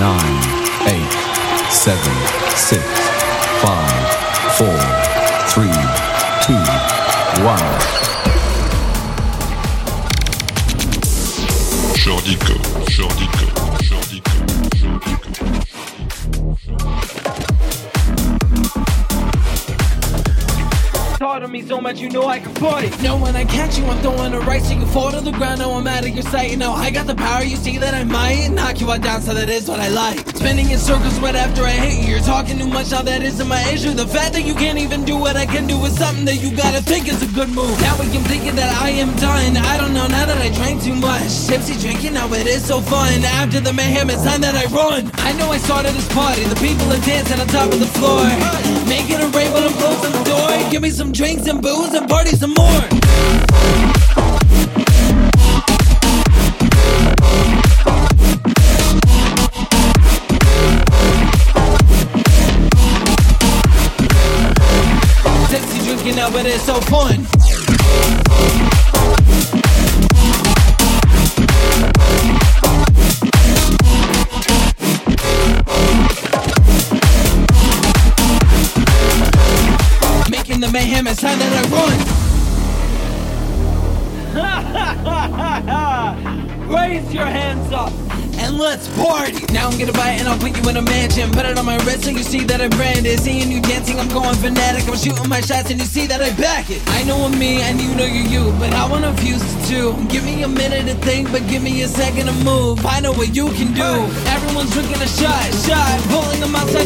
nine, eight, seven, six, five, four, three, two, one. Jordico, Jordico, so much, you know I can party. No, when I catch you, I'm throwing it right so you fall to the ground. Now I'm out of your sight. Now I got the power, you see that I might knock you out down, so that is what I like. Spinning in circles right after I hit you. You're talking too much, now that isn't my issue. The fact that you can't even do what I can do is something that you gotta think is a good move. Now we can thinking that I am done. I don't know now that I drank too much. Tipsy drinking, now it is so fun. After the mayhem, it's time that I run. I know I started this party, the people are dancing on top of the floor. Make it a rave when I'm closing the door. Give me some drinks and booze and party some more. But it's so fun. Let's party. Now I'm gonna buy it and I'll put you in a mansion. Put it on my wrist so you see that I brand it. Seeing you dancing, I'm going fanatic. I'm shooting my shots and you see that I back it. I know I'm me and you know you're you, but I wanna fuse the two. Give me a minute to think, but give me a second to move. I know what you can do. Everyone's drinking a shot, shot, pulling them outside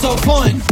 so fun.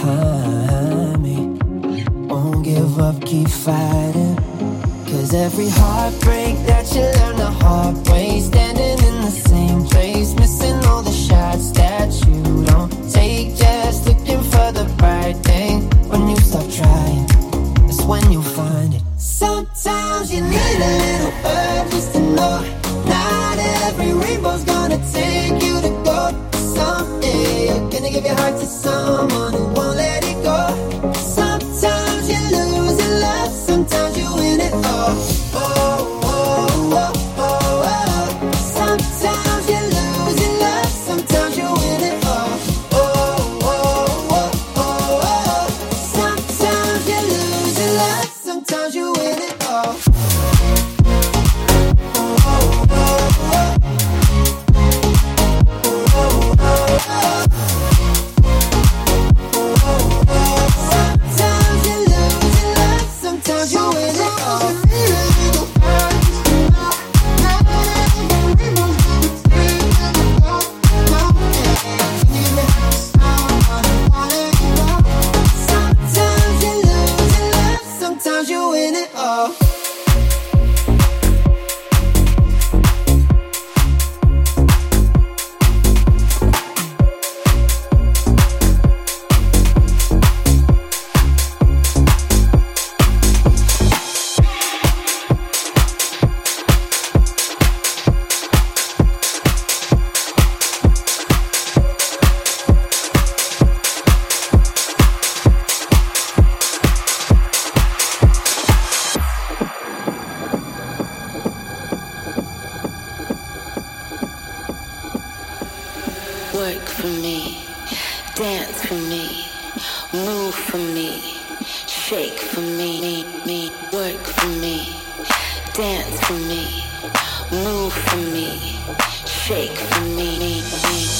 behind me. Won't give up, keep fighting. Cause every heartbreak that you learn. Work for me, dance for me, move for me, shake for me, me, me. Work for me, dance for me, move for me, shake for me, me, me.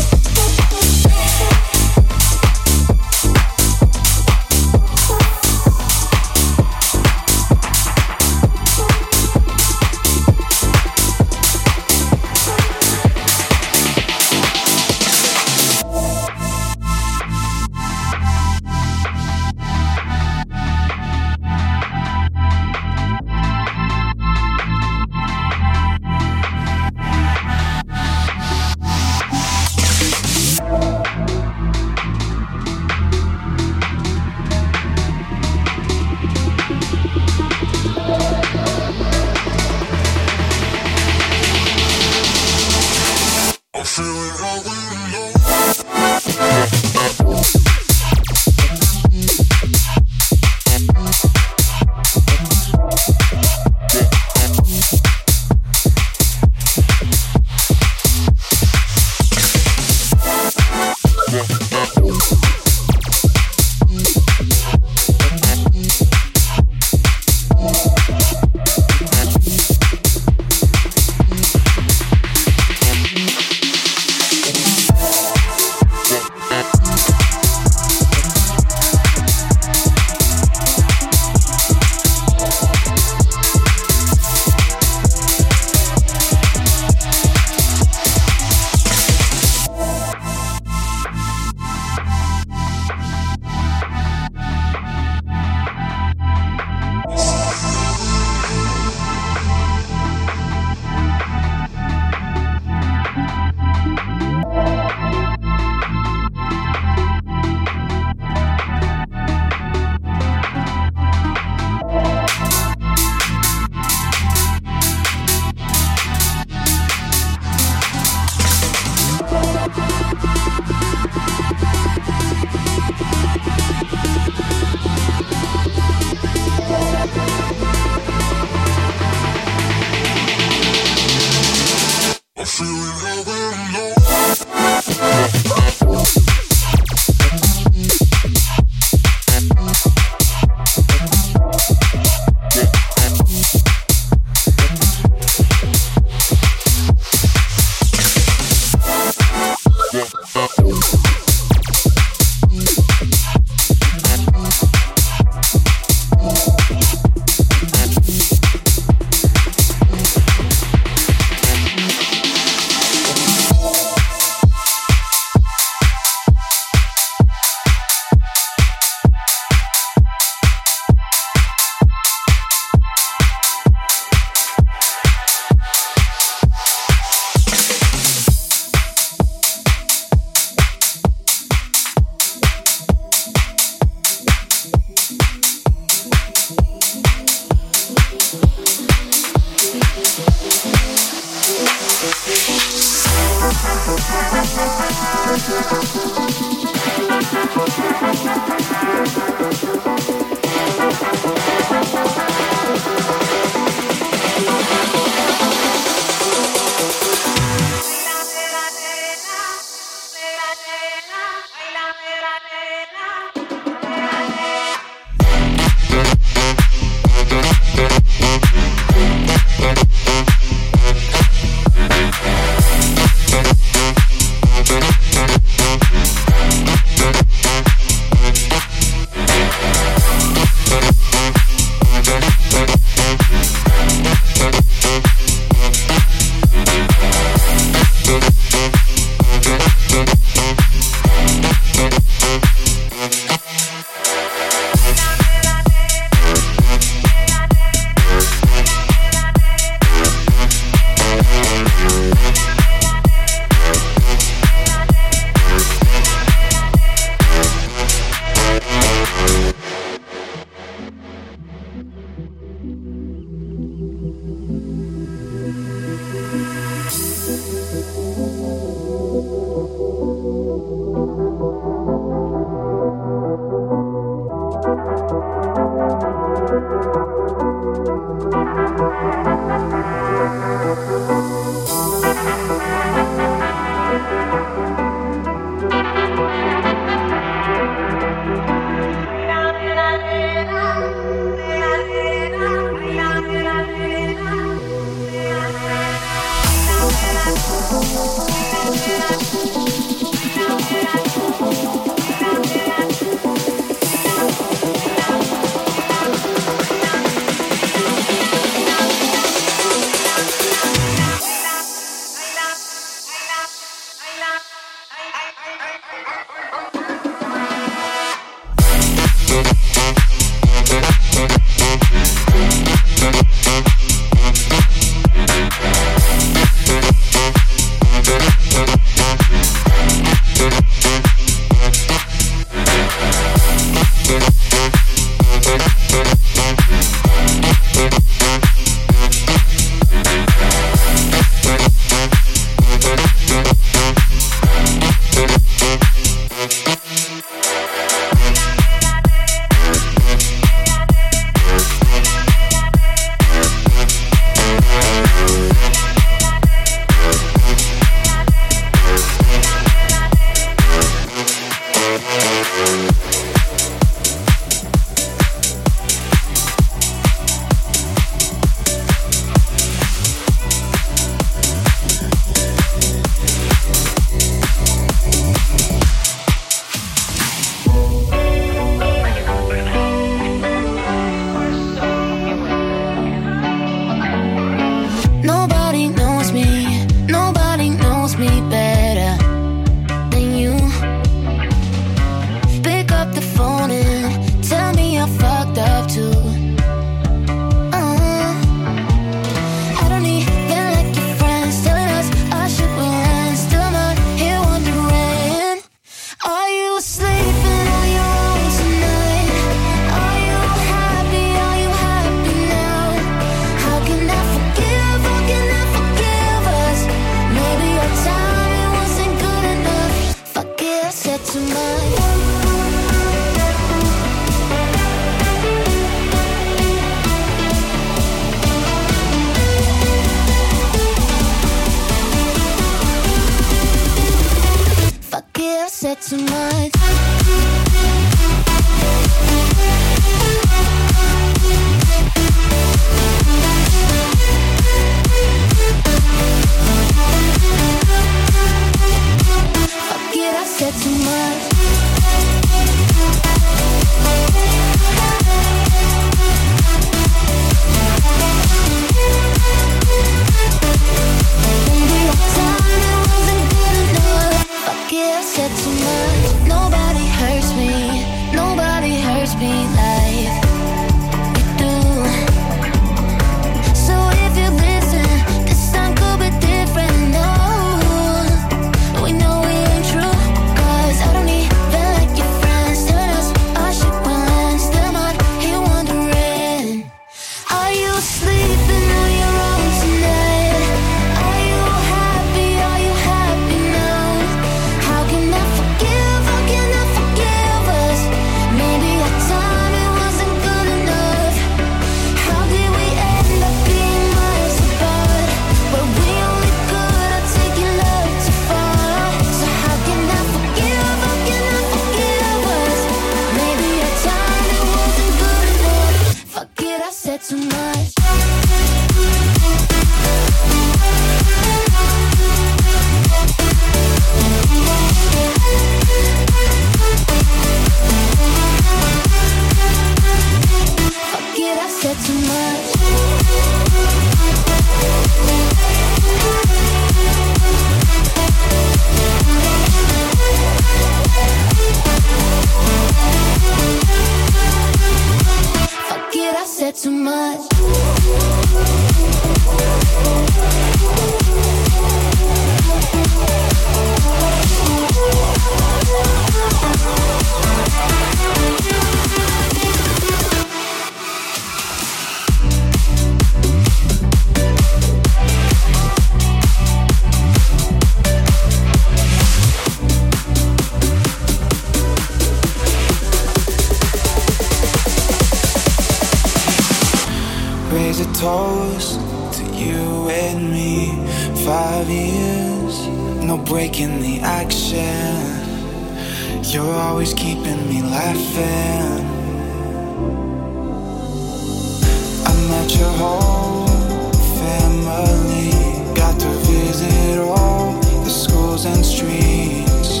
And streets.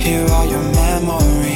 Here are your memories.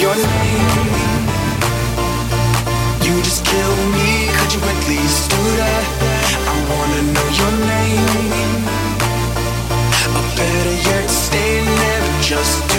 your name. You just kill me, could you at least do that? I wanna know your name. Or better yet, stay there, just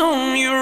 assume you're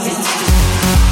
your